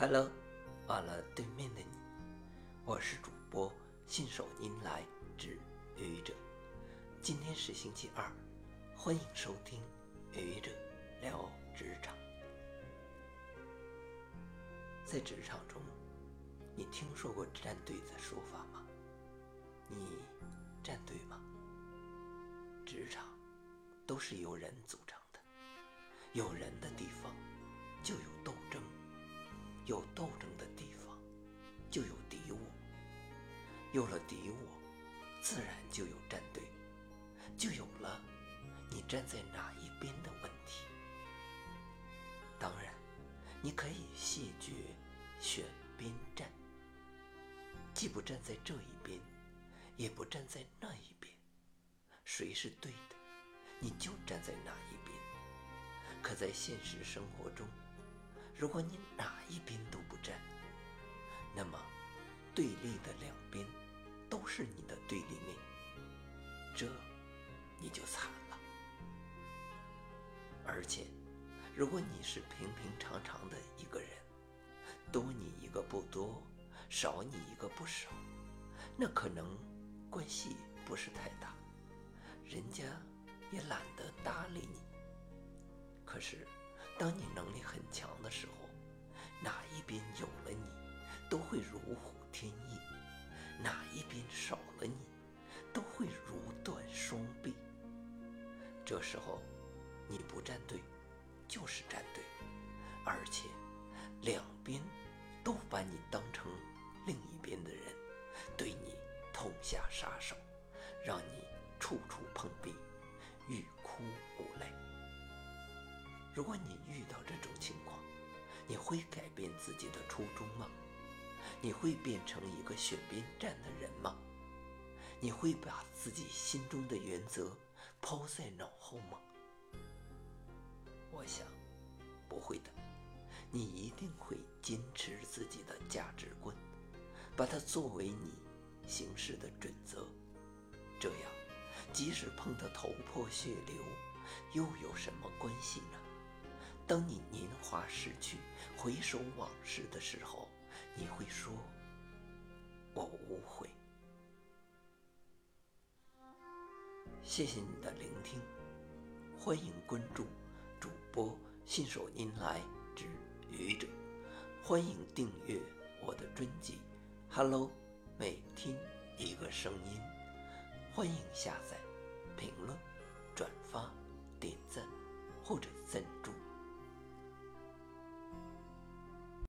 Hello，完了对面的你，我是主播信手拈来之愚者。今天是星期二，欢迎收听愚者聊职场。在职场中，你听说过站队的说法吗？你站队吗？职场都是由人组成的，有人的地方就有，有斗争的地方就有敌我，有了敌我，自然就有站队，就有了你站在哪一边的问题。当然，你可以谢绝选边站，既不站在这一边，也不站在那一边。谁是对的，你就站在哪一边。可在现实生活中，如果你哪一边都不站，那么对立的两边都是你的对立面，这你就惨了。而且，如果你是平平常常的一个人，多你一个不多，少你一个不少，那可能关系不是太大。人家也懒得搭理你。可是，当你能力很强的时候，哪一边有了你，都会如虎添翼；哪一边少了你，都会如断双臂。这时候，你不站队，就是站队，而且两边都把你当成另一边的人，对你痛下杀手，让你。处处碰壁，欲哭无泪。如果你，你会改变自己的初衷吗？你会变成一个选边站的人吗？你会把自己心中的原则抛在脑后吗？我想，不会的。你一定会坚持自己的价值观，把它作为你行事的准则，这样。即使碰得头破血流，又有什么关系呢？当你年华逝去，回首往事的时候，你会说：“我无悔。”谢谢你的聆听，欢迎关注主播信手拈来之愚者，欢迎订阅我的专辑。Hello，每天一个声音。欢迎下载、评论、转发、点赞或者赞助。